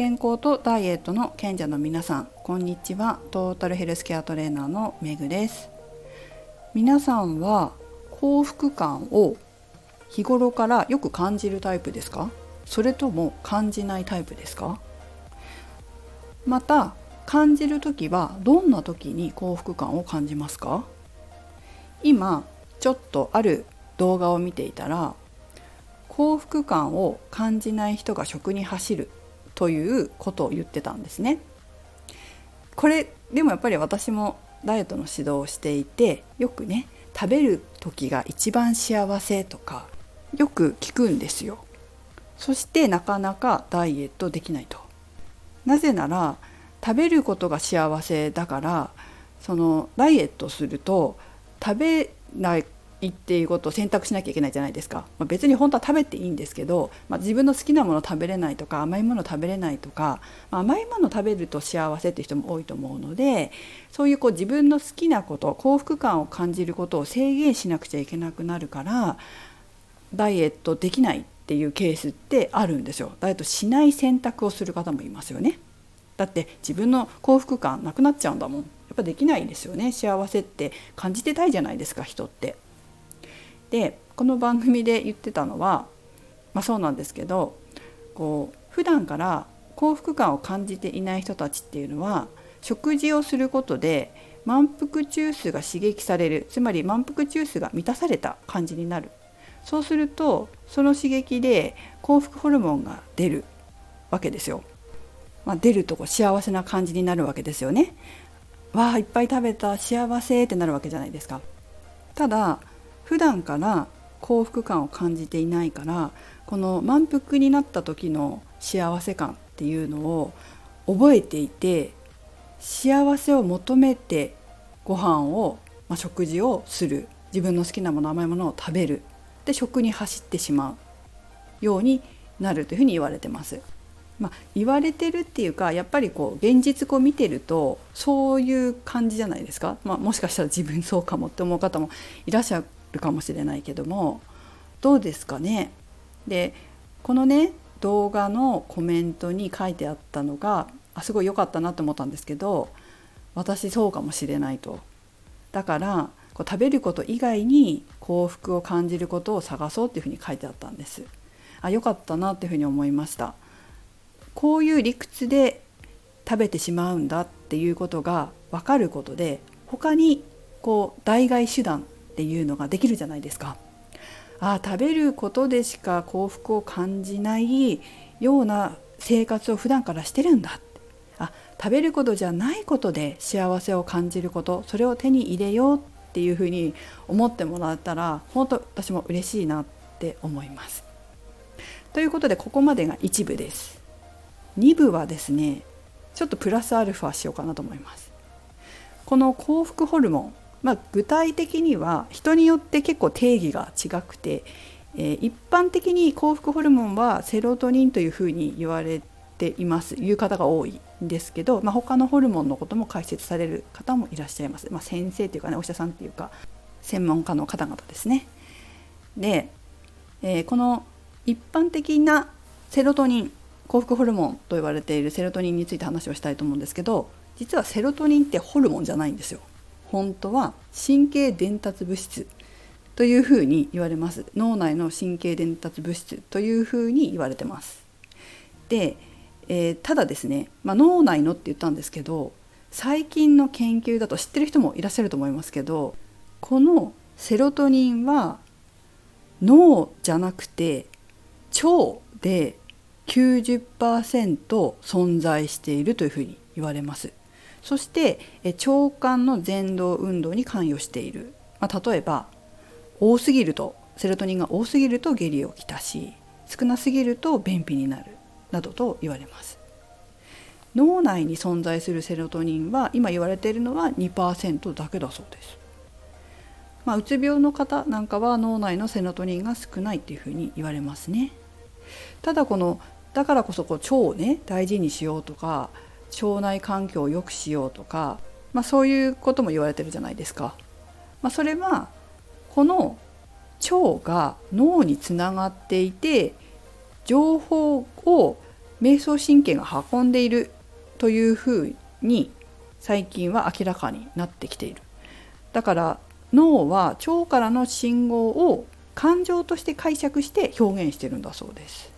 健康とダイエットの賢者の皆さん。こんにちは。トータルヘルスケアトレーナーのめぐです。皆さんは幸福感を日頃からよく感じるタイプですか？それとも感じないタイプですか？また感じる時はどんな時に幸福感を感じますか？今ちょっとある動画を見ていたら幸福感を感じない人が食に走るということを言ってたんですね。これでもやっぱり私もダイエットの指導をしていてよくね食べる時が一番幸せとかよく聞くんですよ。そしてなかなかダイエットできないと。なぜなら食べることが幸せだからそのダイエットすると食べないいっていうことを選択しなきゃいけないじゃないですか、まあ、別に本当は食べていいんですけど、まあ、自分の好きなもの食べれないとか甘いもの食べれないとか、まあ、甘いもの食べると幸せっていう人も多いと思うのでそういうこう自分の好きなこと幸福感を感じることを制限しなくちゃいけなくなるからダイエットできないっていうケースってあるんですよ。ダイエットしない選択をする方もいますよね。だって自分の幸福感なくなっちゃうんだもん。やっぱできないですよね幸せって感じてたいじゃないですか人って。でこの番組で言ってたのは、まあ、そうなんですけどこう普段から幸福感を感じていない人たちっていうのは食事をすることで満腹中枢が刺激されるつまり満腹中枢が満たされた感じになるそうするとその刺激で幸福ホルモンが出るわけですよ。まあ、出るとこ幸せな感じになるわけですよね。わあいっぱい食べた幸せってなるわけじゃないですか。ただ普段から幸福感を感じていないからこの満腹になった時の幸せ感っていうのを覚えていて幸せを求めてご飯を、まあ、食事をする。自分の好きなもの甘いものを食べる。で食に走ってしまう。ようになるというふうに言われてます。まあ、言われてるっていうかやっぱりこう現実こう見てるとそういう感じじゃないですか、まあ、もしかしたら自分そうかもって思う方もいらっしゃるかもしれないけどもどうですかね？でこのね動画のコメントに書いてあったのがあすごい良かったなと思ったんですけど私そうかもしれないと。だからこう食べること以外に幸福を感じることを探そうっていうふうに書いてあったんです。あ良かったなっていうふうに思いました。こういう理屈で食べてしまうんだっていうことが分かることで他にこう代替手段っていうのができるじゃないですか。あ食べることでしか幸福を感じないような生活を普段からしてるんだってあ食べることじゃないことで幸せを感じることそれを手に入れようっていうふうに思ってもらったら本当私も嬉しいなって思います。ということでここまでが1部です。2部はですねちょっとプラスアルファしようかなと思います。この幸福ホルモンまあ、具体的には人によって結構定義が違くて、えー、一般的に幸福ホルモンはセロトニンというふうに言われていますいう方が多いんですけど、まあ、他のホルモンのことも解説される方もいらっしゃいます、まあ、先生というかねお医者さんっていうか専門家の方々ですね。で、えー、この一般的なセロトニン幸福ホルモンと言われているセロトニンについて話をしたいと思うんですけど実はセロトニンってホルモンじゃないんですよ。本当は神経伝達物質というふうに言われます。脳内の神経伝達物質というふうに言われてます。で、えー、ただですね、まあ、脳内のって言ったんですけど最近の研究だと知ってる人もいらっしゃると思いますけどこのセロトニンは脳じゃなくて腸で90%存在しているというふうに言われます。そして腸管の前動運動に関与している、まあ、例えば多すぎるとセロトニンが多すぎると下痢をきたし少なすぎると便秘になるなどと言われます。脳内に存在するセロトニンは今言われているのは2%だけだそうです、まあ、うつ病の方なんかは脳内のセロトニンが少ないっていうふうに言われますね。ただこのだからこそこう腸をね大事にしようとか腸内環境を良くしようとか、まあ、そういうことも言われてるじゃないですか。まあ、それはこの腸が脳につながっていて情報を瞑想神経が運んでいるというふうに最近は明らかになってきているだから脳は腸からの信号を感情として解釈して表現してるんだそうです。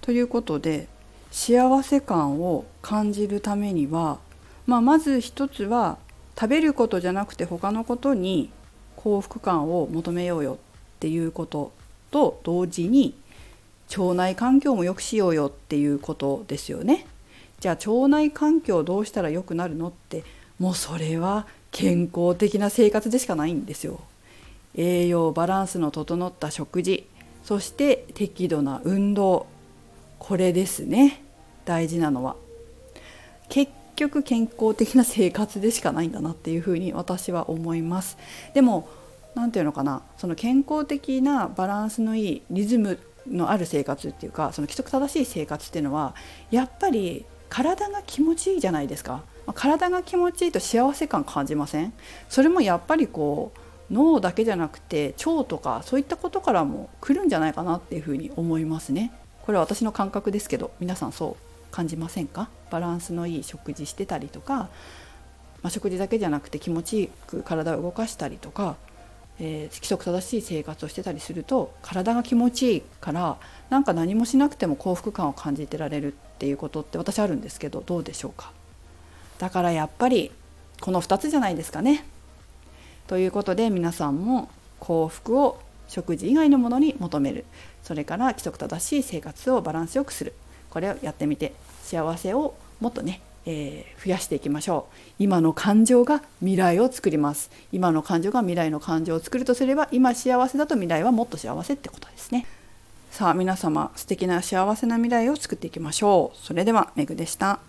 ということで幸せ感を感じるためには、まあ、まず一つは食べることじゃなくて他のことに幸福感を求めようよっていうことと同時に腸内環境も良くしようよっていうことですよね。じゃあ腸内環境どうしたら良くなるのってもうそれは健康的な生活でしかないんですよ。栄養バランスの整った食事そして適度な運動これですね。大事なのは。結局健康的な生活でしかないんだなっていうふうに私は思います。でも何て言うのかな。その健康的なバランスのいいリズムのある生活っていうかその規則正しい生活っていうのはやっぱり体が気持ちいいじゃないですか。体が気持ちいいと幸せ感感じません？それもやっぱりこう脳だけじゃなくて腸とかそういったことからも来るんじゃないかなっていうふうに思いますね。これは私の感覚ですけど皆さんそう感じませんか？バランスのいい食事してたりとか、まあ、食事だけじゃなくて気持ちよく体を動かしたりとかえー、規則正しい生活をしてたりすると体が気持ちいいからなんか何もしなくても幸福感を感じてられるっていうことって私あるんですけどどうでしょうか？だからやっぱりこの2つじゃないですかね。ということで皆さんも幸福を食事以外のものに求める。それから規則正しい生活をバランスよくする。これをやってみて幸せをもっとねえー、増やしていきましょう。今の感情が未来を作ります。今の感情が未来の感情を作るとすれば今幸せだと未来はもっと幸せってことですね。さあ皆様素敵な幸せな未来を作っていきましょう。それではめぐでした。